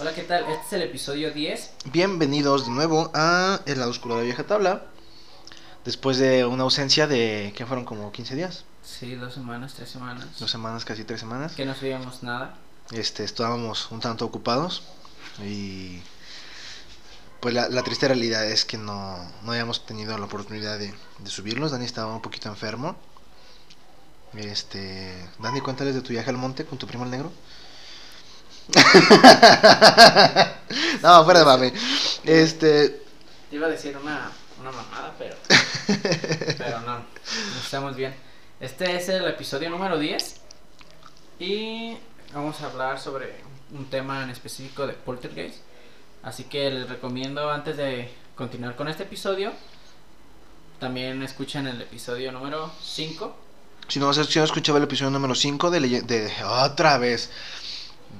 Hola, ¿qué tal? Este es el episodio 10. Bienvenidos de nuevo a El lado oscuro de la vieja tabla. Después de una ausencia de, ¿qué fueron? Como 15 días. Sí, dos semanas, tres semanas. Dos semanas, casi tres semanas. Que no sabíamos nada. Este, estábamos un tanto ocupados y pues la, la triste realidad es que no, no habíamos tenido la oportunidad de, de subirlos. Dani estaba un poquito enfermo. Este, Dani, cuéntales de tu viaje al monte con tu primo el negro. no, fuera de mame. Este, Te iba a decir una, una mamada, pero. pero no. Estamos bien. Este es el episodio número 10. Y vamos a hablar sobre un tema en específico de Poltergeist. Así que les recomiendo, antes de continuar con este episodio, también escuchen el episodio número 5. si no, si no escuchaba el episodio número 5 de, leye- de otra vez.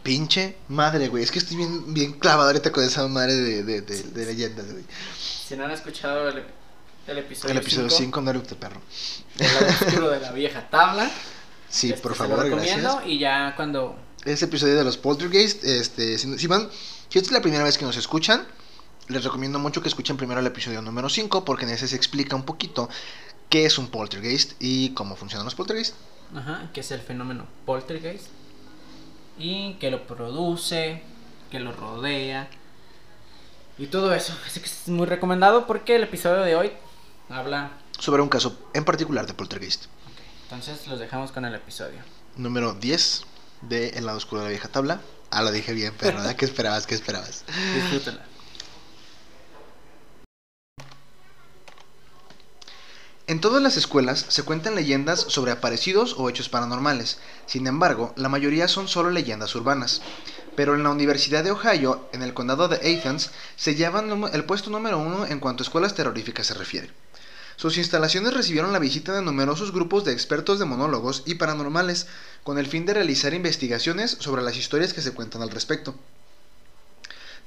Pinche madre, güey. Es que estoy bien, bien clavado ahorita con esa madre de, de, de, de leyendas, güey. Si no han escuchado el, el episodio El episodio cinco, 5, Naruto, perro. del lado de la vieja tabla. Sí, Este, por se lo favor, recomiendo gracias. y ya cuando Ese episodio de los Poltergeist, este, si, si van, si esta es la primera vez que nos escuchan, les recomiendo mucho que escuchen primero el episodio número 5, porque en ese se explica un poquito qué es un poltergeist y cómo funcionan los poltergeist. Ajá, que es el fenómeno poltergeist y que lo produce, que lo rodea y todo eso. Así que es muy recomendado porque el episodio de hoy habla. Sobre un caso en particular de poltergeist. ok, entonces los dejamos con el episodio. Número 10 de El lado oscuro de la vieja tabla. Ah, lo dije bien. ¿verdad? ¿Qué esperabas? ¿Qué esperabas? En todas las escuelas se cuentan leyendas sobre aparecidos o hechos paranormales. Sin embargo, la mayoría son solo leyendas urbanas. Pero en la Universidad de Ohio, en el condado de Athens, se llevan el puesto número uno en cuanto a escuelas terroríficas se refiere. Sus instalaciones recibieron la visita de numerosos grupos de expertos de monólogos y paranormales, con el fin de realizar investigaciones sobre las historias que se cuentan al respecto.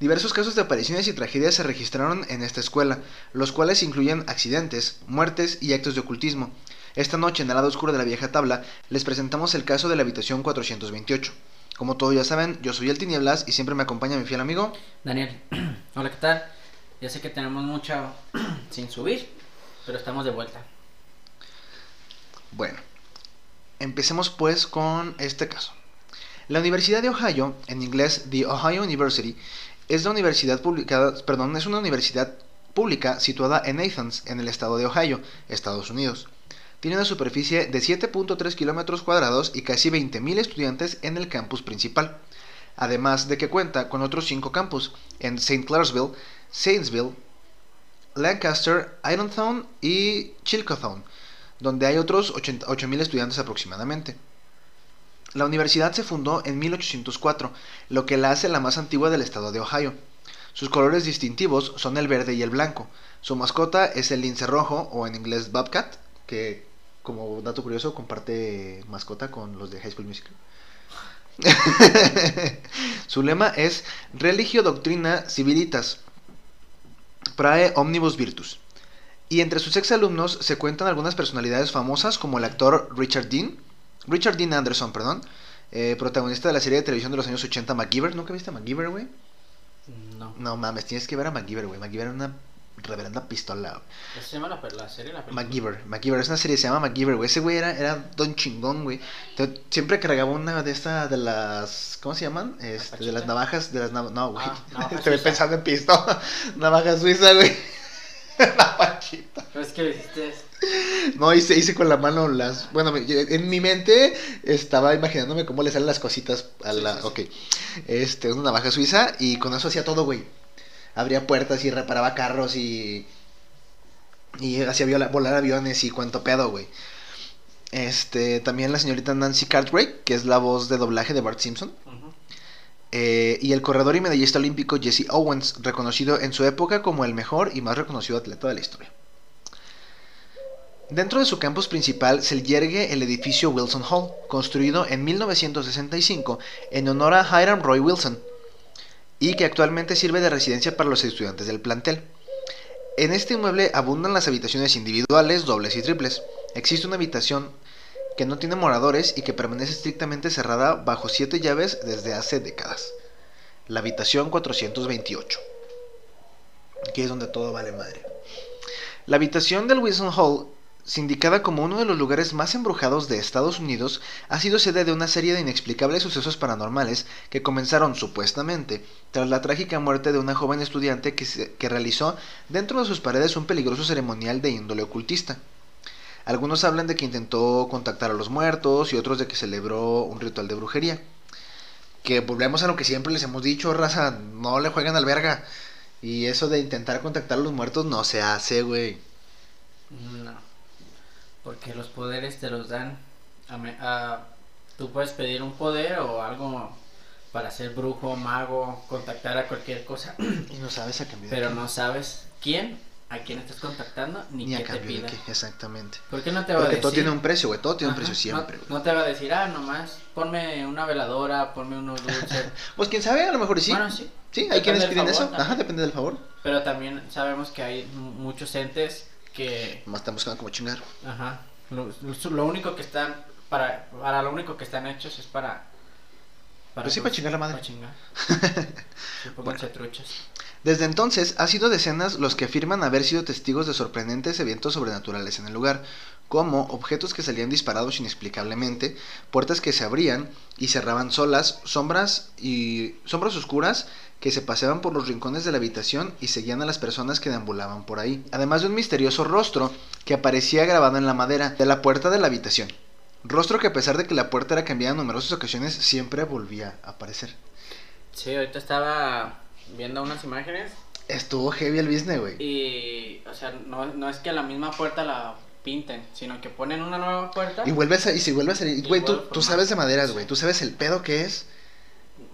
Diversos casos de apariciones y tragedias se registraron en esta escuela, los cuales incluyen accidentes, muertes y actos de ocultismo. Esta noche, en el lado oscuro de la vieja tabla, les presentamos el caso de la habitación 428. Como todos ya saben, yo soy el Tinieblas y siempre me acompaña mi fiel amigo. Daniel, hola, ¿qué tal? Ya sé que tenemos mucho sin subir, pero estamos de vuelta. Bueno, empecemos pues con este caso. La Universidad de Ohio, en inglés The Ohio University, es universidad perdón, es una universidad pública situada en Athens, en el estado de Ohio, Estados Unidos. Tiene una superficie de 7.3 kilómetros cuadrados y casi 20.000 estudiantes en el campus principal. Además de que cuenta con otros cinco campus en St. Clairsville, Saintsville, Lancaster, Irontown y Chilcothon, donde hay otros 80 8.000 estudiantes aproximadamente. La universidad se fundó en 1804, lo que la hace la más antigua del estado de Ohio. Sus colores distintivos son el verde y el blanco. Su mascota es el lince rojo, o en inglés Bobcat, que como dato curioso comparte mascota con los de High School Musical. Su lema es Religio Doctrina Civilitas, Prae Omnibus Virtus. Y entre sus exalumnos se cuentan algunas personalidades famosas como el actor Richard Dean, Richard Dean Anderson, perdón, eh, protagonista de la serie de televisión de los años 80 MacGyver. ¿Nunca viste a MacGyver, güey? No. No mames, tienes que ver a MacGyver, güey. MacGyver era una reverenda pistola. güey. ¿Esa se llama la, la serie? La película? MacGyver, MacGyver, es una serie, se llama MacGyver, güey. Ese güey era, era don chingón, güey. Siempre cargaba una de estas, de las, ¿cómo se llaman? Este, de las navajas, de las navajas, no, güey. Ah, Estoy suiza. pensando en pisto. Navaja suiza, güey. La pachita. Pero es que lo hiciste. No, hice, hice con la mano las. Bueno, en mi mente estaba imaginándome cómo le salen las cositas a la. sí, sí. Ok. Este, una navaja suiza y con eso hacía todo, güey. Abría puertas y reparaba carros y. Y hacía viola- volar aviones y cuánto pedo, güey. Este, también la señorita Nancy Cartwright, que es la voz de doblaje de Bart Simpson. Eh, y el corredor y medallista olímpico Jesse Owens, reconocido en su época como el mejor y más reconocido atleta de la historia. Dentro de su campus principal se yergue el edificio Wilson Hall, construido en 1965 en honor a Hiram Roy Wilson, y que actualmente sirve de residencia para los estudiantes del plantel. En este inmueble abundan las habitaciones individuales, dobles y triples. Existe una habitación que no tiene moradores y que permanece estrictamente cerrada bajo siete llaves desde hace décadas. la habitación 428. Aquí es donde todo vale madre. La habitación del Wilson Hall, sindicada como uno de los lugares más embrujados de Estados Unidos, ha sido sede de una serie de inexplicables sucesos paranormales que comenzaron supuestamente tras la trágica muerte de una joven estudiante que, se- que realizó dentro de sus paredes un peligroso ceremonial de índole ocultista. Algunos hablan de que intentó contactar a los muertos y otros de que celebró un ritual de brujería. Que volvemos a lo que siempre les hemos dicho, raza, no le juegan al verga. Y eso de intentar contactar a los muertos no se hace, güey. No. Porque los poderes te los dan. A me- a- tú puedes pedir un poder o algo para ser brujo, mago, contactar a cualquier cosa. Y no sabes a cambio de Pero qué. no sabes quién, a quién estás contactando, ni, Ni a qué te cambio de pida. qué, exactamente. ¿Por qué no te va a Porque decir? todo tiene un precio, güey. Todo tiene un Ajá, precio no- siempre, güey. No, te va a decir, ah, nomás, ponme una veladora, ponme unos dulces. Pues quién sabe, a lo mejor sí. Bueno, sí. Sí, hay Depende quienes piden favor eso. también. Ajá, depende del favor. Pero también sabemos que hay mu- muchos entes que, Más están buscando como chingar. ajá, lo, único que están, para, para lo único que están hechos es para... Pues sí, para chingar la madre. Para chingar. Sí, pónganse truchas. Desde entonces, ha sido decenas los que afirman haber sido testigos de sorprendentes eventos sobrenaturales en el lugar, como objetos que salían disparados inexplicablemente, puertas que se abrían y cerraban solas, sombras y sombras oscuras que se paseaban por los rincones de la habitación y seguían a las personas que deambulaban por ahí, además de un misterioso rostro que aparecía grabado en la madera de la puerta de la habitación. Rostro que a pesar de que la puerta era cambiada en numerosas ocasiones, siempre volvía a aparecer. Sí, ahorita estaba viendo unas imágenes Estuvo heavy el business, güey. y, o sea, no, no es que la misma puerta la pinten, sino que ponen una nueva puerta, Y vuelves a, y si vuelve a salir, güey, tú, a tú sabes de maderas, güey, tú sabes el pedo que es.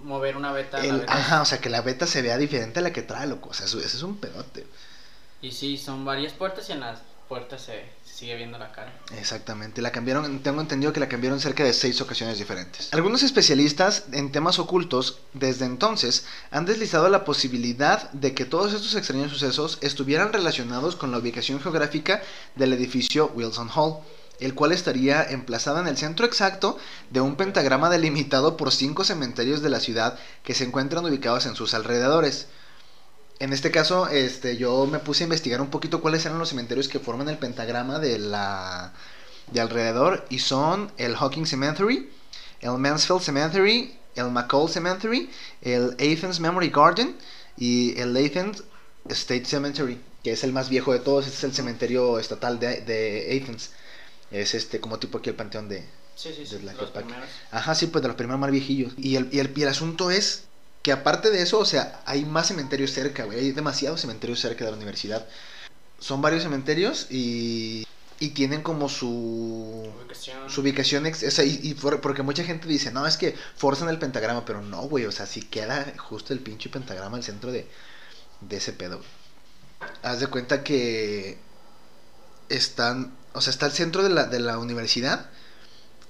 mover una beta a la El, beta. ajá, o sea, que la beta se vea diferente a la que trae, loco. O sea, eso, eso es un pedote. Y sí, son varias puertas y en las puertas se sigue viendo la cara. Exactamente, la cambiaron, tengo entendido que la cambiaron cerca de seis ocasiones diferentes. Algunos especialistas en temas ocultos desde entonces han deslizado la posibilidad de que todos estos extraños sucesos estuvieran relacionados con la ubicación geográfica del edificio Wilson Hall, el cual estaría emplazado en el centro exacto de un pentagrama delimitado por cinco cementerios de la ciudad que se encuentran ubicados en sus alrededores. En este caso, este, yo me puse a investigar un poquito cuáles eran los cementerios que forman el pentagrama de la de alrededor y son el Hawking Cemetery, el Mansfield Cemetery, el McCall Cemetery, el Athens Memory Garden y el Athens State Cemetery, que es el más viejo de todos. Este es el cementerio estatal de, de Athens. Es este como tipo aquí el panteón de, Sí, sí, sí. La primeros. Ajá, sí, pues de los primeros más viejillos. Y el, y, el, y el asunto es que aparte de eso, o sea, hay más cementerios cerca, güey. Hay demasiados cementerios cerca de la universidad. Son varios cementerios y, y tienen como su, Ubicación. su ubicación. ex- o sea, y, y por- porque mucha gente dice, no, es que forzan el pentagrama, pero no, güey. O sea, si queda justo el pinche pentagrama al centro de, de ese pedo. Haz de cuenta que están, o sea, está el centro de la, de la universidad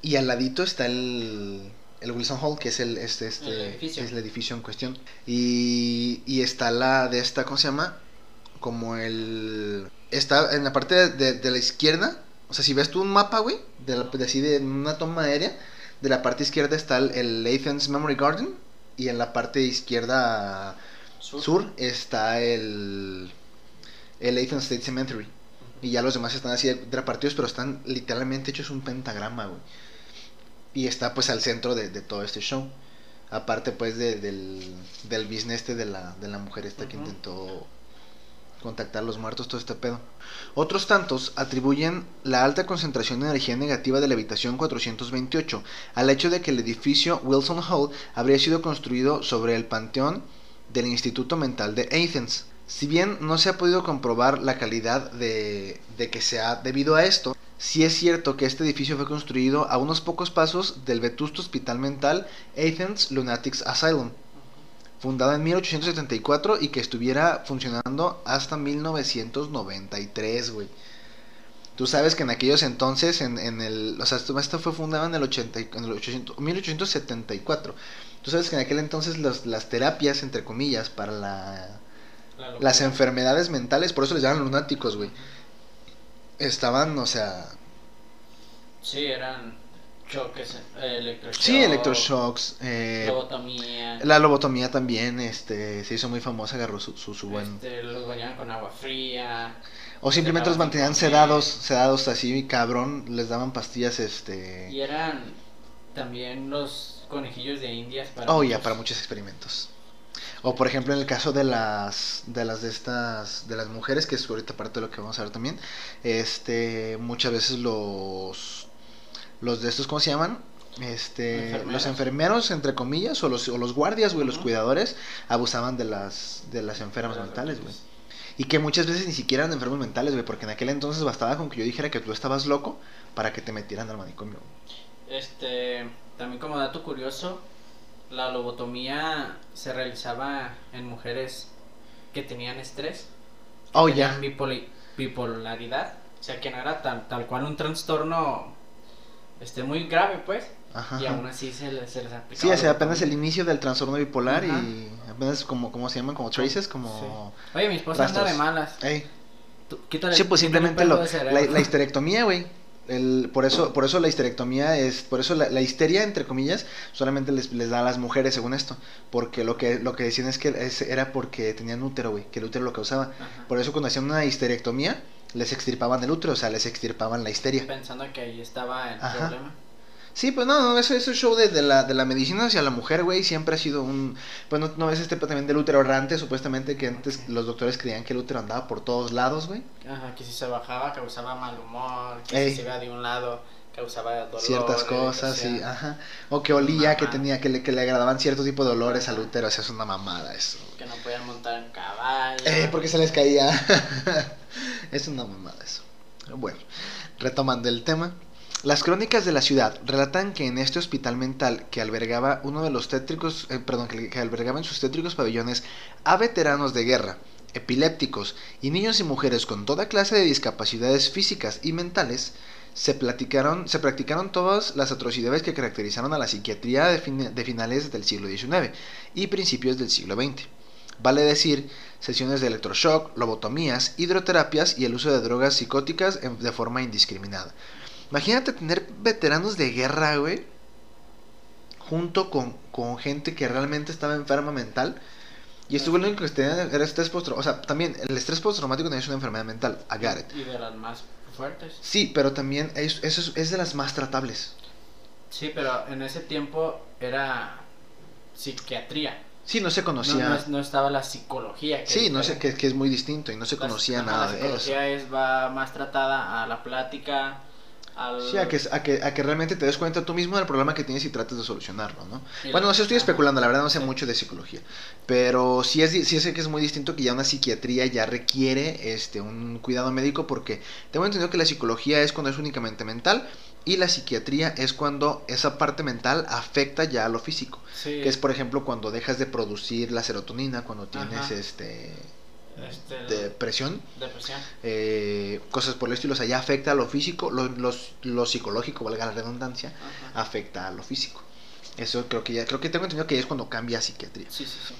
y al ladito está el, el Wilson Hall, que es el, este, este, El edificio. es el edificio en cuestión. Y, y está la de esta, ¿cómo se llama? Como el... Está en la parte de, de- de la izquierda, o sea, si ves tú un mapa, güey, de, la- de así de una toma aérea, de la parte izquierda está el, el Athens Memory Garden y en la parte izquierda Sur. sur, está el, el Athens State Cemetery. Y ya los demás están así repartidos, pero están literalmente hechos un pentagrama, güey. Y está pues al centro de, de todo este show. Aparte pues de- del, del business este de la, de la mujer esta que intentó contactar a los muertos, todo este pedo. Otros tantos atribuyen la alta concentración de energía negativa de la habitación 428 al hecho de que el edificio Wilson Hall habría sido construido sobre el panteón del Instituto Mental de Athens. Si bien no se ha podido comprobar la calidad de, de que sea debido a esto, sí es cierto que este edificio fue construido a unos pocos pasos del vetusto hospital mental Athens Lunatics Asylum, fundado en 1874 y que estuviera funcionando hasta 1993, güey. Tú sabes que en aquellos entonces, en, en el, o sea, esto, fue fundado en el, 80, y- en el 800 1874. Tú sabes que en aquel entonces los- las terapias, entre comillas, para la, las enfermedades mentales, por eso les llaman lunáticos, güey. Estaban, o sea, Sí, eran choques, eh, electroshock. Sí, electroshocks. Eh, Lobotomía. la lobotomía también este, se hizo muy famosa, agarró su, su, su buen... Este, los bañaban con agua fría. O simplemente los mantenían sedados, sedados así, cabrón, les daban pastillas, este... Y eran también los conejillos de indias para. Oh, ya, para muchos experimentos. O por ejemplo en el caso de las de las de estas de las mujeres que es ahorita parte de lo que vamos a ver también, este muchas veces los los de estos cómo se llaman? Este, Enfermeros. los enfermeros entre comillas o los o los guardias, güey, los cuidadores abusaban de las de las enfermas mentales, güey. Y que muchas veces ni siquiera eran enfermos mentales, güey, porque en aquel entonces bastaba con que yo dijera que tú estabas loco para que te metieran al manicomio. Este, también como dato curioso, la lobotomía se realizaba en mujeres que tenían estrés, que Oh, tenían bipolaridad, o sea que no era tal, tal cual un trastorno este, muy grave, pues, Ajá. y aún así se les, se les aplicaba. Sí, o sea, apenas el inicio del trastorno bipolar Ajá. y apenas como, ¿cómo se llaman? Como traces, como... Sí. Oye, mi esposa anda de rastros. malas. Ey. Tú- quítale- Sí, pues simplemente lo, la, la histerectomía, güey. El, por eso por eso la histerectomía es por eso la, la histeria entre comillas solamente les, les da a las mujeres según esto porque lo que lo que decían es que es- era porque tenían útero güey que el útero lo causaba Ajá. por eso cuando hacían una histerectomía les extirpaban el útero o sea les extirpaban la histeria Pensando que ahí estaba el Ajá. problema. Sí, pues no, no, eso es show de, de la, de la medicina hacia la mujer, güey, siempre ha sido un... Pues no, no ves este también del útero errante, supuestamente que antes los doctores creían que el útero andaba por todos lados, güey. Ajá, que si se bajaba causaba mal humor, que Ey. si se iba de un lado causaba dolor. Ciertas cosas, sí, ajá. O que olía, que tenía, que le, que le agradaban cierto tipo de olores al útero, o sea, es una mamada eso. Que no podían montar en caballo. Eh, porque se les caía. es una mamada eso. Bueno, retomando el tema. Las crónicas de la ciudad relatan que en este hospital mental que albergaba uno de los tétricos, eh, perdón, que, albergaba en sus tétricos pabellones a veteranos de guerra, epilépticos y niños y mujeres con toda clase de discapacidades físicas y mentales, se, practicaron todas las atrocidades que caracterizaron a la psiquiatría de, fin- de finales del siglo XIX y principios del siglo XX. Vale decir, sesiones de electroshock, lobotomías, hidroterapias y el uso de drogas psicóticas de forma indiscriminada. Imagínate tener veteranos de guerra, güey, junto con, con gente que realmente estaba enferma mental. Y esto lo único que tenía era estrés postraumático. O sea, también el estrés postraumático también es una enfermedad mental. I got it. Y de las más fuertes. Sí, pero también es, es, es de las más tratables. Sí, pero en ese tiempo era psiquiatría. Sí, no se No, conocía. no, es- no estaba la psicología. que sí, no sé, que, que es muy distinto y no se conocía nada la de eso. psicología es, va más tratada a la plática, al... Sí, a que, a, que, a que realmente te des cuenta tú mismo del problema que tienes y trates de solucionarlo, ¿no? Y Bueno, no sé, estoy especulando, la verdad no sé Sí. mucho de psicología. Pero sí es, sí sé que es muy distinto que ya una psiquiatría ya requiere este, un cuidado médico porque tengo entendido que la psicología es cuando es únicamente mental y la psiquiatría es cuando esa parte mental afecta ya a lo físico. Sí, Que es, por ejemplo, cuando dejas de producir la serotonina, cuando tienes Ajá. este, este, depresión, depresión. eh, cosas por el estilo. O sea, ya afecta a lo físico, lo, los- lo psicológico, valga la redundancia, Ajá. afecta a lo físico. Eso creo que ya, creo que tengo entendido que ya es cuando cambia a psiquiatría. Sí, sí, sí.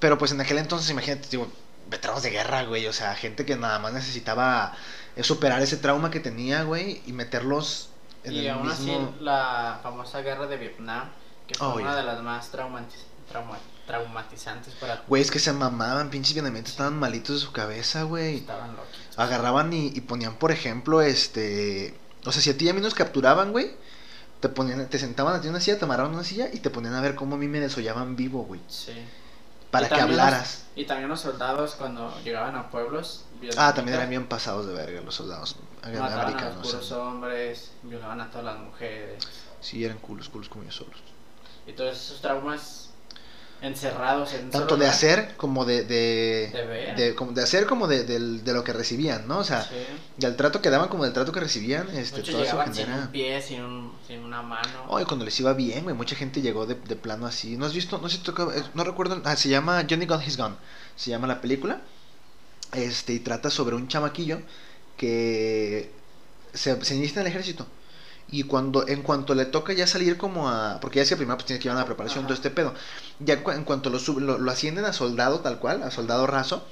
Pero pues en aquel entonces, imagínate, digo, veteranos de guerra, güey, o sea, gente que nada más necesitaba eh, superar ese trauma que tenía, güey, y meterlos en Y el aún mismo... así, la famosa guerra de Vietnam, que fue Oh, una de las más traumatiz- trauma- traumatizantes para Güey, es que se mamaban, pinches vietnamitas estaban malitos de su cabeza, güey. Estaban loquitos. Agarraban y, y ponían, por ejemplo, este... O sea, si a ti y a mí nos capturaban, güey, te ponían, te sentaban a ti en una silla, te amarraban una silla y te ponían a ver cómo a mí me desollaban vivo, güey. Sí. Para Y que hablaras. los- y también los soldados cuando llegaban a pueblos. Ah, también eran bien pasados de verga los soldados Mataban a los americanos. puros hombres, violaban a todas las mujeres. Sí, eran culos, culos como ellos solos. Y todos esos traumas encerrados en Tanto de hacer como de... De, De ver. de, como de hacer como de, de lo que recibían, ¿no? O sea, Sí. del trato que daban como del trato que recibían, este, Muchos todo eso llegaban sin un pie, sin, un, sin una mano. Oye, cuando les iba bien, güey, mucha gente llegó de, de plano así. ¿No has visto? No si toca, eh, no recuerdo. Ah, se llama Johnny Gun His Gun. Se llama la película. Este, y trata sobre un chamaquillo que se, se inicia en el ejército. Y cuando, en cuanto le toca ya salir como a. Porque ya es que primero pues tiene que llevar una preparación, Ajá. todo este pedo. Ya en cuanto lo, sub- lo, lo ascienden a soldado tal cual, a soldado raso.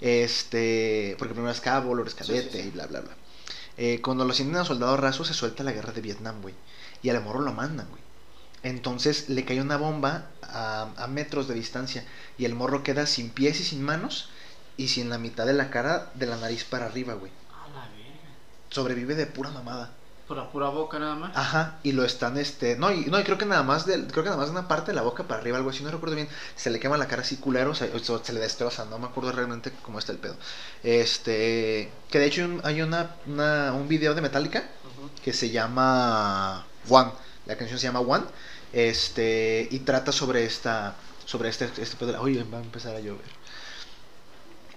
Este. Porque primero es cabo, luego es Sí, sí, cadete sí. y bla, bla, bla. Eh, cuando lo ascienden a soldado raso, se suelta la guerra de Vietnam, güey. y al morro lo mandan, güey. Entonces le cae una bomba a, a metros de distancia y el morro queda sin pies y sin manos y sin la mitad de la cara de la nariz para arriba, güey. A la verga. Sobrevive de pura mamada. Por la pura boca nada más. Ajá, y lo están, este, no, y, no, y creo que nada más, del, creo que nada más de una parte de la boca para arriba, algo así, no recuerdo bien, se le quema la cara así culero, o sea, o se le destroza, no me acuerdo realmente cómo está el pedo. Este, que de hecho hay un- hay una, una- un video de Metallica que se llama One, la canción se llama One, este, y trata sobre esta, sobre este, este pedo, de la- uy, va a empezar a llover.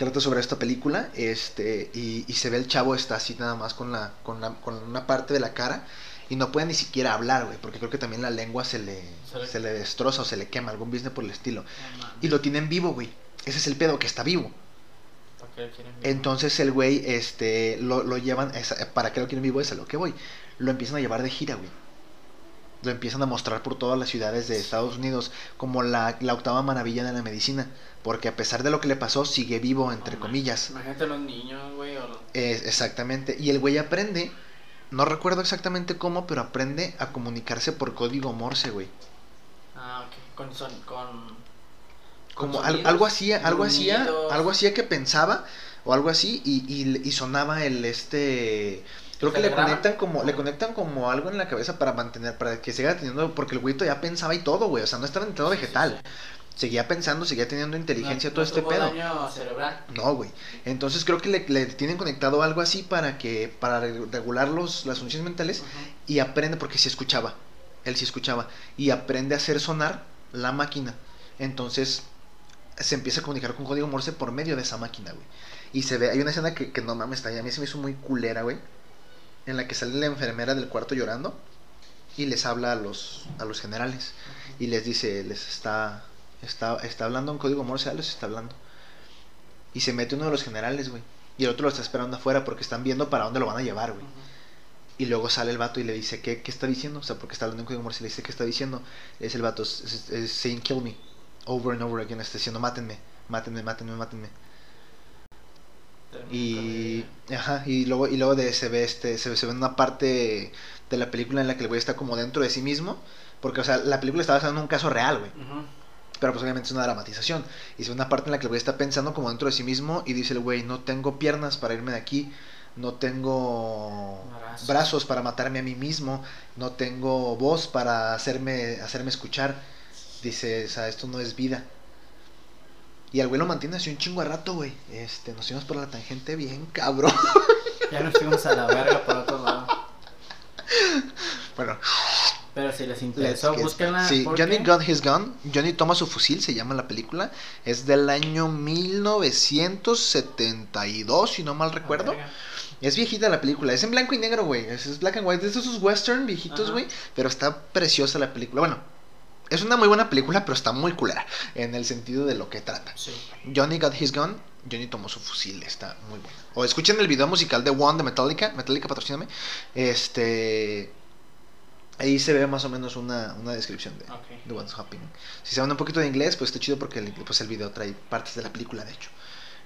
Trata sobre esta película, este, y, y se ve el chavo está así nada más con la, con la, con una parte de la cara y no puede ni siquiera hablar, güey, porque creo que también la lengua se le, Se le- se le destroza o se le quema, algún business por el estilo. Y lo tienen vivo, güey. Ese es el pedo, que está vivo. Entonces el güey, este, lo, lo llevan, esa- ¿para qué lo quieren vivo? Es a lo que voy. Lo empiezan a llevar de gira, güey. Lo empiezan a mostrar por todas las ciudades de Estados Unidos como la, la octava maravilla de la medicina. Porque a pesar de lo que le pasó, sigue vivo, entre comillas. Imagínate los niños, güey. Exactamente. Y el güey aprende, no recuerdo exactamente cómo, pero aprende a comunicarse por código Morse, güey. Ah, ok. Con son, con... Como al- algo así, algo gruñidos. algo así que pensaba o algo así y, y, y sonaba el este creo que le conectan como le conectan como algo en la cabeza para mantener para que siga teniendo porque el güey ya pensaba y todo, güey, o sea, no estaba en estado vegetal. Seguía pensando, seguía teniendo inteligencia No- todo no este pedo. daño cerebral. No, güey. Entonces creo que le, le tienen conectado algo así para que para re- regular los, las funciones mentales y aprende porque sí escuchaba. Él sí escuchaba y aprende a hacer sonar la máquina. Entonces se empieza a comunicar con código Morse por medio de esa máquina, güey. Y se ve, hay una escena que, que no mames, está, a mí se me hizo muy culera, güey. En la que sale la enfermera del cuarto llorando y les habla a los, a los generales. Y les dice, les está, está, está hablando en código Morse, ah, les está hablando. Y se mete uno de los generales, güey. Y el otro lo está esperando afuera porque están viendo para dónde lo van a llevar, güey. Y luego sale el vato y le dice, ¿qué, qué está diciendo? O sea, porque está hablando en código Morse y le dice, ¿qué está diciendo? Dice el vato, es, es- es saying kill me. Over and over again. Está diciendo, mátenme, mátenme, mátenme, mátenme. Y, ajá, y luego, y luego de, se ve este, se, se ve una parte de la película en la que el güey está como dentro de sí mismo. Porque, o sea, la película está basada en un caso real, güey. Ujú. Pero pues obviamente es una dramatización. Y se ve una parte en la que el güey está pensando como dentro de sí mismo y dice el güey, no tengo piernas para irme de aquí, no tengo Brazos. brazos para matarme a mí mismo, no tengo voz para hacerme, hacerme escuchar. Dice, o sea, esto no es vida. Y el güey lo mantiene así un chingo de rato, güey. Este, nos fuimos por la tangente bien, cabrón. Ya nos fuimos a la verga por otro lado. Bueno, Pero si les interesó, get búsquenla. Sí, Johnny Got His Gun. Johnny toma su fusil, se llama la película. Es del año 1972, si no mal recuerdo. verga. Es viejita la película, es en blanco y negro, güey. Es, black and white, es de esos western viejitos, güey. Pero está preciosa la película. Bueno, es una muy buena película, pero está muy culera en el sentido de lo que trata. Sí. Johnny got his gun, Johnny tomó su fusil, está muy bueno. O escuchen el video musical de One de Metallica, Metallica patrocíname. Este ahí se ve más o menos una, una descripción de, Ok. de What's Happening. Si saben un poquito de inglés, pues está chido porque el, pues el video trae partes de la película, de hecho.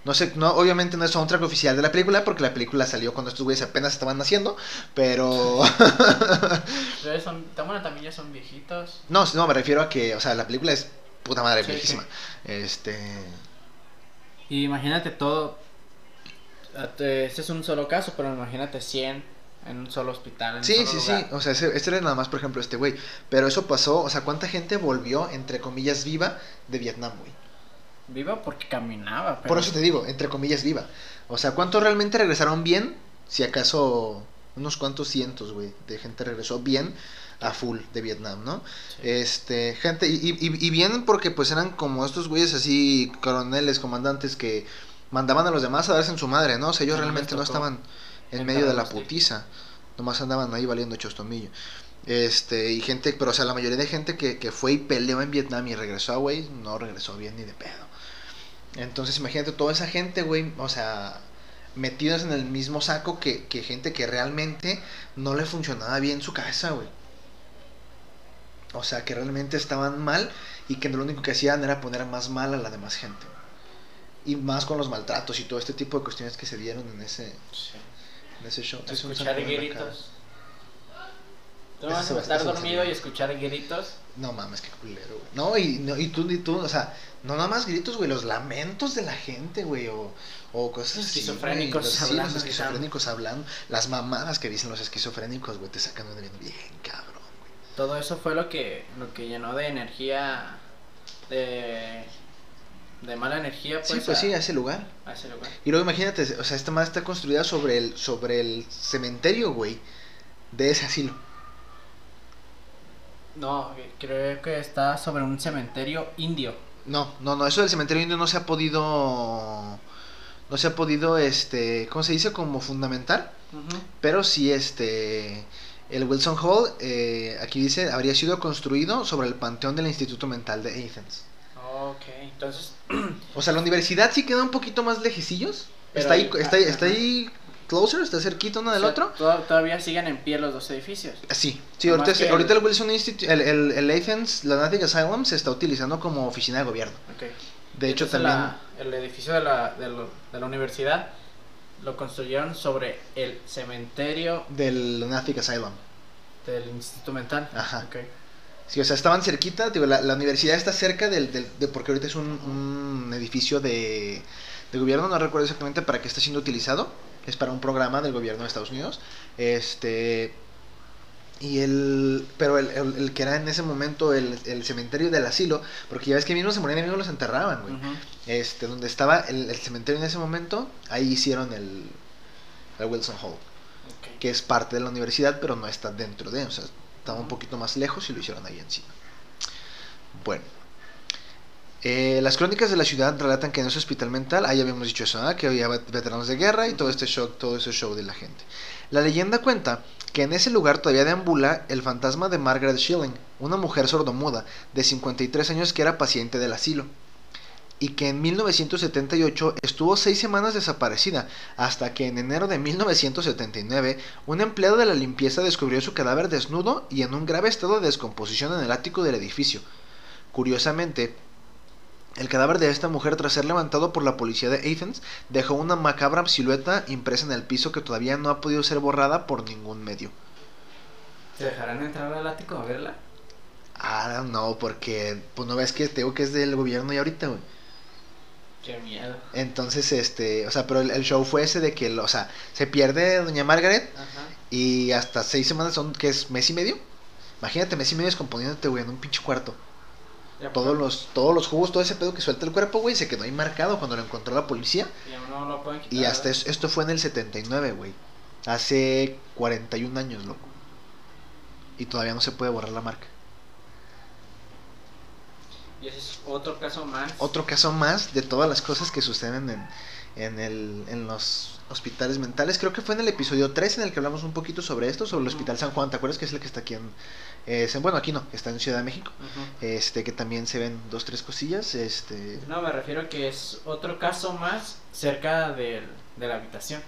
No sé, no, obviamente no es soundtrack oficial de la película porque la película salió cuando estos güeyes apenas estaban naciendo, pero Ustedes son, tan- bueno, también ya son viejitos. no, no, me refiero a que, o sea, la película es puta madre Sí, viejísima. Este, Y imagínate todo. Este es un solo caso, pero imagínate 100 en un solo hospital. En un Sí, solo sí, sí. O sea, ese- este era nada más, por ejemplo, este güey. Pero eso pasó, o sea, ¿cuánta gente volvió, entre comillas, viva de Vietnam, güey? Viva porque caminaba. Pero... Por eso te digo, entre comillas, viva. O sea, ¿cuántos realmente regresaron bien? Si acaso unos cuantos cientos, güey, de gente regresó bien a full de Vietnam, ¿no? Sí. Este, gente, y, y, y bien porque pues eran como estos güeyes así, coroneles, comandantes que mandaban a los demás a darse en su madre, ¿no? O sea, ellos No realmente no estaban en medio de la putiza, nomás andaban ahí valiendo chostomillo. Este, y gente, pero o sea, la mayoría de gente que, que fue y peleó en Vietnam y regresó, güey, no regresó bien ni de pedo. Entonces, imagínate toda esa gente, güey, o sea, metidos en el mismo saco que, que gente que realmente no le funcionaba bien su cabeza, güey. O sea, que realmente estaban mal y que lo único que hacían era poner más mal a la demás gente. Y más con los maltratos y todo este tipo de cuestiones que se dieron en ese, Sí. en ese show. Escuchar gritos. Tú vas a estar dormido y escuchar gritos. No mames, qué culero, güey. No, y, no, y tú, y tú, o sea, no nada más gritos, güey, los lamentos de la gente, güey, o, o cosas así. Esquizofrénicos güey, los, sí, los esquizofrénicos hablando. Las mamadas que dicen los esquizofrénicos, güey, te sacan de bien, bien cabrón, güey. Todo eso fue lo que, lo que llenó de energía, de, de mala energía, pues. Sí, pues a, sí, a ese lugar. a ese lugar. Y luego imagínate, o sea, esta madre está construida sobre el, sobre el cementerio, güey, de ese asilo. No, creo que está sobre un cementerio indio. No, no, no, eso del cementerio indio no se ha podido, no se ha podido, este, ¿cómo se dice? Como fundamental. Ujú. Pero sí, este, el Wilson Hall, eh, aquí dice, habría sido construido sobre el panteón del Instituto Mental de Athens. Ok, entonces, O sea, la universidad sí queda un poquito más lejecillos. Pero está ahí, ahí- está, ahí- está ahí closer, está cerquita uno del o sea, otro. to- todavía siguen en pie los dos edificios. Sí, sí, Nomás ahorita, que ahorita el- Wilson Institute, el, el, el Athens Lunatic Asylum se está utilizando como oficina de gobierno. De hecho, Entonces, también... la- el edificio de la, de, lo- de la universidad lo construyeron sobre el cementerio Del Lunatic Asylum. del Instituto Mental. Ajá. Ok. Sí, o sea, estaban cerquita, digo, la, la universidad está cerca del, del- de, porque ahorita es un, un edificio de, de gobierno, no recuerdo exactamente para qué está siendo utilizado, es para un programa del gobierno de Estados Unidos, este, y el, pero el, el- el que era en ese momento el, el cementerio del asilo, porque ya ves que mismo se morían y mismo los enterraban, güey, este, donde estaba el, el cementerio en ese momento, ahí hicieron el, el Wilson Hall, Ok. que es parte de la universidad, pero no está dentro de, o sea, estaba un poquito más lejos y lo hicieron ahí encima. Bueno. Eh, las crónicas de la ciudad relatan que en ese hospital mental, ahí habíamos dicho eso, ¿ah? que había vet- veteranos de guerra y todo este show, todo ese show de la gente. La leyenda cuenta que en ese lugar todavía deambula el fantasma de Margaret Schilling, una mujer sordomuda de 53 años que era paciente del asilo, y que en 1978 estuvo seis semanas desaparecida, hasta que en enero de 1979 un empleado de la limpieza descubrió su cadáver desnudo y en un grave estado de descomposición en el ático del edificio. Curiosamente, el cadáver de esta mujer, tras ser levantado por la policía de Athens, dejó una macabra silueta impresa en el piso que todavía no ha podido ser borrada por ningún medio. ¿Te dejarán entrar al ático a verla? Ah, no, porque pues no ves que te digo que es del gobierno y ahorita, güey. Qué miedo. Entonces, este, o sea, pero el, el show fue ese de que, o sea, se pierde Doña Margaret Ajá. y hasta seis semanas son, que es mes y medio. Imagínate, mes y medio descomponiéndote, güey, en un pinche cuarto. Ya Todos por- los, todos los jugos, todo ese pedo que suelta el cuerpo, güey, se quedó ahí marcado cuando lo encontró la policía. Ya no lo pueden quitar. Y hasta esto fue en el 79, güey. Hace 41 años, loco. Y todavía no se puede borrar la marca. Y ese es otro caso más. Otro caso más de todas las cosas que suceden en, en, el, en los hospitales mentales. Creo que fue en el episodio 3 en el que hablamos un poquito sobre esto, sobre el. Hospital San Juan. ¿Te acuerdas que es el que está aquí en... eh, en- bueno, aquí no, está en Ciudad de México. Ujú. Este, que también se ven dos, tres cosillas. Este... No, me refiero a que es otro caso más cerca del- de la habitación.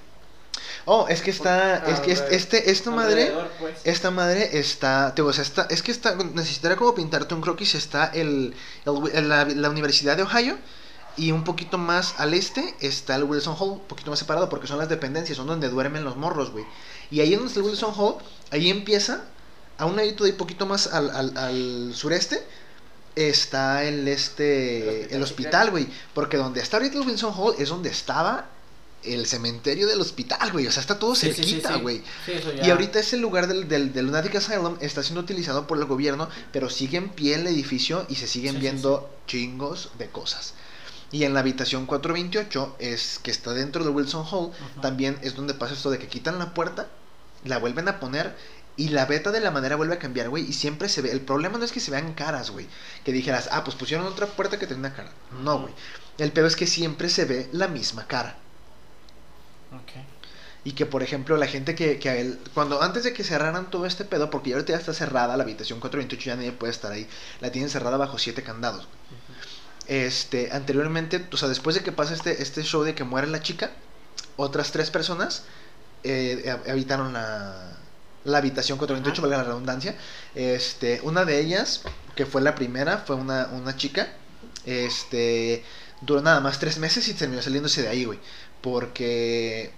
Oh, es que está... Es que es- Alrededor- este, esta madre... pues. Esta madre está, te digo, o sea, está, es que está, necesitaría como pintarte un croquis, está el, el- el- la, la Universidad de Ohio y un poquito más al este está el Wilson Hall, un poquito más separado porque son las dependencias, son donde duermen los morros, güey. Y ahí en donde está el Wilson Hall, ahí empieza, a un ladito de poquito más al, al, al sureste, está el este, El hospital güey, porque donde está ahorita el Wilson Hall es donde estaba el cementerio del hospital, güey, o sea, está todo Sí, cerquita, güey. Sí. Y ahorita ese lugar del, del, del Lunatic Asylum está siendo utilizado por el gobierno, pero sigue en pie el edificio y se siguen viendo chingos de cosas. Y en la habitación 428, es que está dentro del Wilson Hall, también es donde pasa esto de que quitan la puerta, la vuelven a poner y la beta de la madera vuelve a cambiar, güey. Y siempre se ve. El problema no es que se vean caras, güey. Que dijeras, ah, pues pusieron otra puerta que tiene una cara. No, güey. El peor es que siempre se ve la misma cara. Ok. Y que, por ejemplo, la gente que, que a él, cuando antes de que cerraran todo este pedo, porque ya ahorita ya está cerrada la habitación 428, ya nadie puede estar ahí, la tienen cerrada bajo siete candados. Este, anteriormente, o sea, después de que pasa este, este show de que muere la chica, otras tres personas eh, hab- habitaron la, la habitación 428, Ajá. valga la redundancia. Este, una de ellas, que fue la primera, fue una, una chica, este, duró nada más tres meses y terminó saliéndose de ahí, güey, porque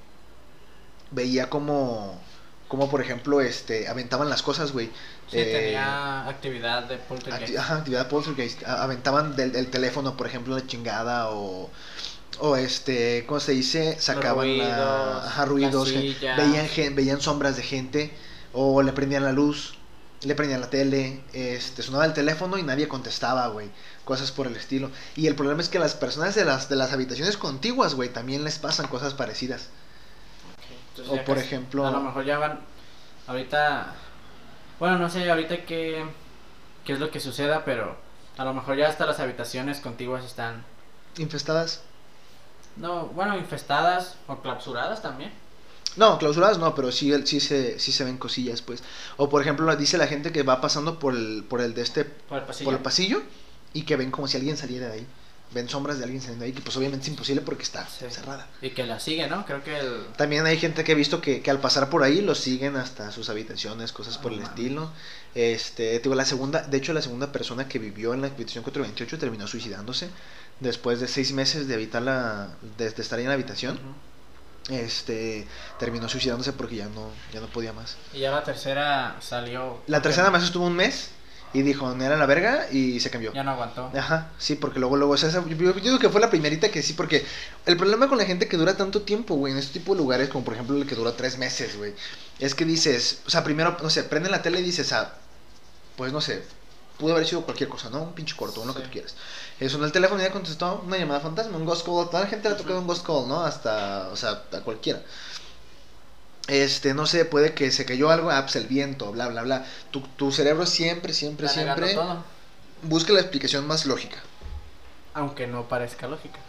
veía como como por ejemplo, este, aventaban las cosas, güey. Sí, Eh, tenía actividad de poltergeist. acti- ajá, actividad poltergeist. Aventaban del, del teléfono, por ejemplo, la chingada o... O este, ¿cómo se dice? Sacaban la- ruidos, ajá, ruidos, veían, veían sombras de gente, o le prendían la luz, le prendían la tele, este, sonaba el teléfono y nadie contestaba, güey, cosas por el estilo. Y el problema es que las personas de las, de las habitaciones contiguas, güey, también les pasan cosas parecidas. O por ejemplo- A lo mejor ya van. Ahorita. Bueno, no sé ahorita qué, qué es lo que suceda, pero a lo mejor ya hasta las habitaciones contiguas están. ¿Infestadas? No, bueno, infestadas o clausuradas también. No, clausuradas no, pero sí, sí, se, sí se ven cosillas, pues. O por ejemplo, dice la gente que va pasando por el, por el de este Por el pasillo. por el pasillo y que ven como si alguien saliera de ahí. Ven sombras de alguien saliendo ahí, que pues obviamente es imposible porque está Sí. cerrada. Y que la sigue, ¿no? Creo que el. También hay gente que he visto que, que al pasar por ahí los siguen hasta sus habitaciones, cosas por Ah, el mames. estilo. Este, te digo, la segunda, de hecho la segunda persona que vivió en la habitación 428 terminó suicidándose después de seis meses de habitarla, de, de estar ahí en la habitación. Este, terminó suicidándose porque ya no, ya no podía más. Y ya la tercera salió. La tercera más estuvo un mes y dijo, no era la verga y se cambió. Ya no aguantó. Ajá, sí, porque luego, luego, o sea, esa- yo, yo digo que fue la primerita que sí, porque el problema con la gente que dura tanto tiempo, güey, en este tipo de lugares, como por ejemplo el que dura tres meses, güey, es que dices, o sea, primero, no sé, prende la tele y dices, ah, pues no sé, pudo haber sido cualquier cosa, ¿no? Un pinche corto, lo que Sí. tú quieras. Eh, sonó el teléfono y ya contestó una llamada fantasma, un ghost call, toda la gente le ha tocado un ghost call, ¿no? Hasta, o sea, a cualquiera. Este, no sé, puede que se cayó algo, ah, pues el viento, bla, bla, bla. Tu, tu cerebro siempre, siempre, Está siempre todo, busca la explicación más lógica. aunque no parezca lógica.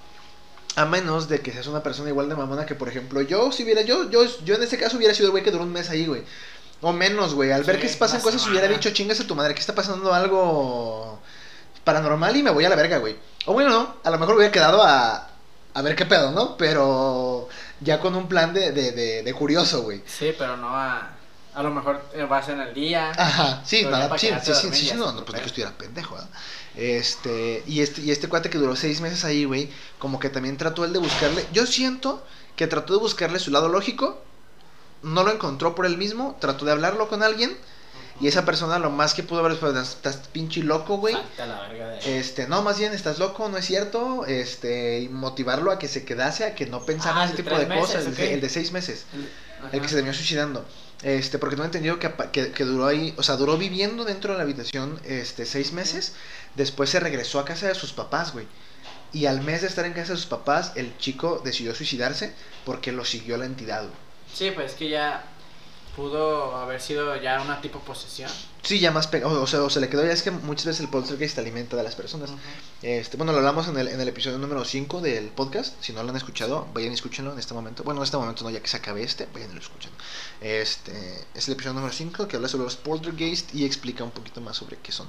A menos de que seas una persona igual de mamona que, por ejemplo, yo, si hubiera, yo, yo, yo en ese caso hubiera sido el güey que duró un mes ahí, güey. O menos, güey. Al ver que pasan una cosas, hubiera dicho, chingas a tu madre, que está pasando algo paranormal y me voy a la verga, güey. O bueno, no, a lo mejor hubiera quedado a, a ver qué pedo, ¿no? Pero ya con un plan de, de, de, de curioso, güey. Sí, pero no a. A lo mejor eh, vas en el día. Ajá, sí, nada, sí, sí, sí, sí, no, no, pues de que estuviera pendejo, ¿verdad? Este, y este, y este cuate que duró seis meses ahí, güey, como que también trató él de buscarle, yo siento que trató de buscarle su lado lógico, no lo encontró por él mismo, trató de hablarlo con alguien, y esa persona lo más que pudo haber es, pues, estás pinche loco, güey. Salte a la verga de. Este, no, más bien estás loco, no es cierto, este, y motivarlo a que se quedase, a que no pensara Ah, en ese tipo de cosas, el de- ok. el de seis meses. El que se terminó suicidando. Este, porque no he entendido que, que, que duró ahí, o sea, duró viviendo dentro de la habitación este, seis meses. Después se regresó a casa de sus papás, güey. Y al mes de estar en casa de sus papás, el chico decidió suicidarse porque lo siguió la entidad, güey. Sí, pues es que ya pudo haber sido ya una tipo posesión. Sí, ya más pegado, o sea, o se le quedó, ya es que muchas veces el poltergeist alimenta de las personas. Este, bueno, lo hablamos en el, en el episodio número 5 del podcast. Si no lo han escuchado, vayan y escúchenlo en este momento. Bueno, en este momento no, ya que se acabe este, vayan y lo escuchen. Este, es el episodio número 5 que habla sobre los poltergeist y explica un poquito más sobre qué son.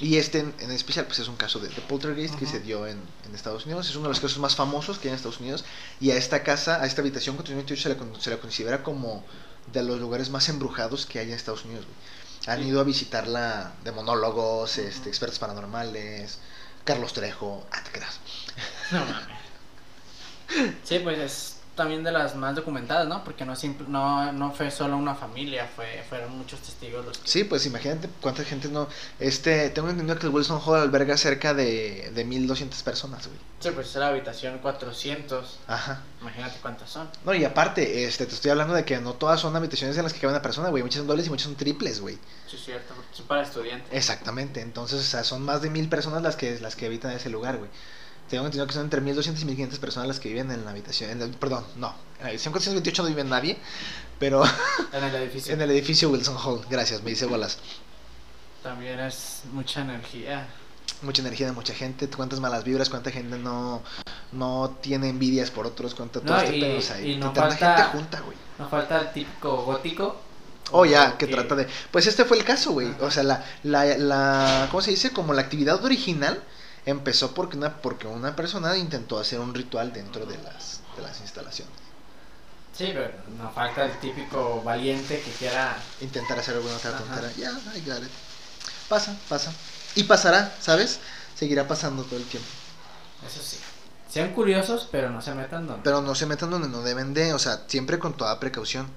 Y este en, en especial, pues es un caso de, de poltergeist que Ujú. se dio en, en Estados Unidos. Es uno de los casos más famosos que hay en Estados Unidos. Y a esta casa, a esta habitación 428 se la, se la considera como de los lugares más embrujados que hay en Estados Unidos. güey. Han Sí. ido a visitarla de monólogos, este, expertos paranormales, Carlos Trejo. Ah, te creas. No mames. Sí, pues es también de las más documentadas, ¿no? Porque no, simple, no, no fue solo una familia, fue, fueron muchos testigos los que... Sí, pues imagínate cuánta gente no. Este, tengo entendido que el Wilson Hall alberga cerca de, de 1200 personas, güey. Sí, pues es la habitación 400, Ajá. imagínate cuántas son. No, y aparte, este, te estoy hablando de que no todas son habitaciones en las que cabe una persona, güey. Muchas son dobles y muchas son triples, güey. Sí, es cierto, porque son para estudiantes. Exactamente. Entonces, o sea, son más de mil personas las que, las que habitan ese lugar, güey. Tengo entendido que son entre 1200 y 1500 personas las que viven en la habitación. en el- perdón, no. En la habitación 428 no vive nadie, pero En el edificio en el edificio Wilson Hall. Gracias, me dice bolas. también es mucha energía. Mucha energía de mucha gente, cuántas malas vibras, cuánta gente no, no tiene envidias por otros, cuánta todo No, este y- pedo, sea, y no falta- gente junta, güey. No falta el típico gótico. Oh, ya, que que- trata de... Pues este fue el caso, güey. O sea, la, la, la... ¿Cómo se dice? Como la actividad original empezó porque una, porque una persona intentó hacer un ritual dentro de las, de las instalaciones. Sí, pero no falta el típico valiente que quiera... Intentar hacer alguna otra tontera. Ya, I got it. Pasa, pasa. Y pasará, ¿sabes? Seguirá pasando todo el tiempo. Eso sí. Sean curiosos, pero no se metan donde... Pero no se metan donde no deben de, o sea, siempre con toda precaución.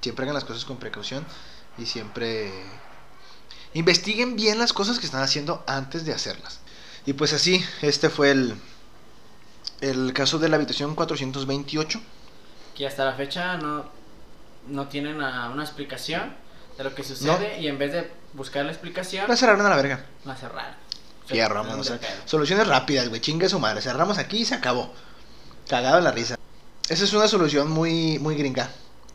Siempre hagan las cosas con precaución y siempre investiguen bien las cosas que están haciendo antes de hacerlas. Y pues así, este fue el, el caso de la habitación 428. Que hasta la fecha no, no tienen una, una explicación de lo que sucede y en vez de buscar la explicación, La cerraron a la verga. la cerraron. Fierro, Soluciones rápidas, güey. Chingue su madre. Cerramos aquí y se acabó. Cagado en la risa. Esa es una solución muy, muy gringa.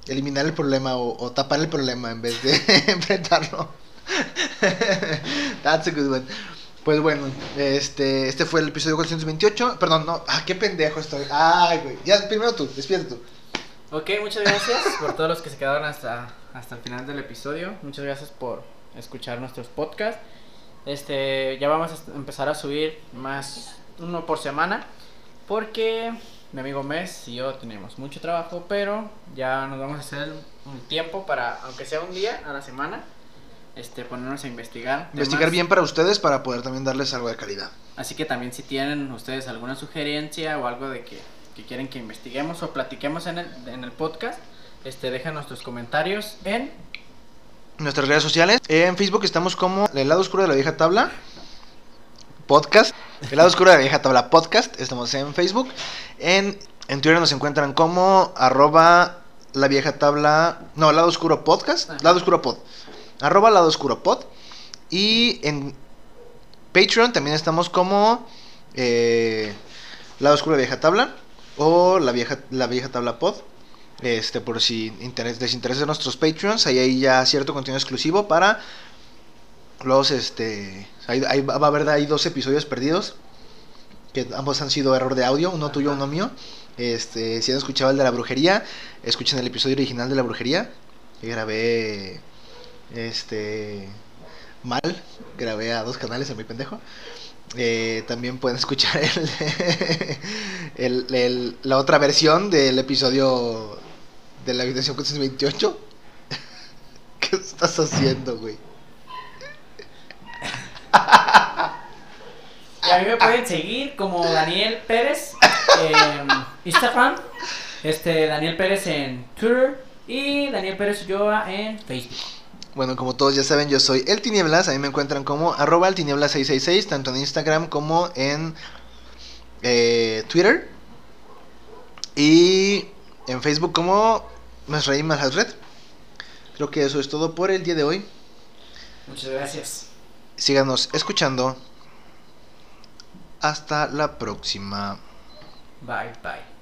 Eliminar el problema o, o tapar el problema en vez de enfrentarlo. That's a good one. Pues bueno, este, este fue el episodio 428. Perdón, no. Ah, qué pendejo estoy. Ay, güey. Ya, primero tú, despídete tú. Ok, muchas gracias por todos los que se quedaron hasta, hasta el final del episodio. Muchas gracias por escuchar nuestros podcasts. Este, ya vamos a empezar a subir más uno por semana porque mi amigo Mes y yo tenemos mucho trabajo, pero ya nos vamos a hacer un tiempo para, aunque sea un día a la semana, este, ponernos a investigar. Investigar bien para ustedes para poder también darles algo de calidad. Así que también si tienen ustedes alguna sugerencia o algo de que, que quieren que investiguemos o platiquemos en el, en el podcast, este, dejen nuestros comentarios en nuestras redes sociales. En Facebook estamos como El lado oscuro de la vieja tabla podcast. El lado oscuro de la vieja tabla podcast. Estamos en Facebook. En, en Twitter nos encuentran como arroba la vieja tabla. No, lado oscuro podcast. Lado oscuro pod. Arroba lado oscuro pod. Y en Patreon también estamos como eh, lado oscuro vieja tabla. O la vieja, la vieja tabla pod. Este, por si les interesa nuestros Patreons, ahí hay ya cierto contenido exclusivo para los, este, ahí va a haber ahí dos episodios perdidos, que ambos han sido error de audio, uno tuyo, uno mío. Este, si han escuchado el de la brujería, escuchen el episodio original de la brujería, que grabé, este, mal, grabé a dos canales en mi pendejo. Eh, también pueden escuchar el- la otra versión del episodio de la habitación 428. ¿Qué estás haciendo, güey? Y a mí me pueden seguir como Daniel Pérez en Instagram, este Daniel Pérez en Twitter y Daniel Pérez Ulloa en Facebook. Bueno, como todos ya saben, yo soy El Tinieblas. A mí me encuentran como arroba el tinieblas 666, tanto en Instagram como en eh, Twitter. Y en Facebook como Mesraim Alhazred. Creo que eso es todo por el día de hoy. Muchas gracias. Síganos escuchando. Hasta la próxima. Bye, bye.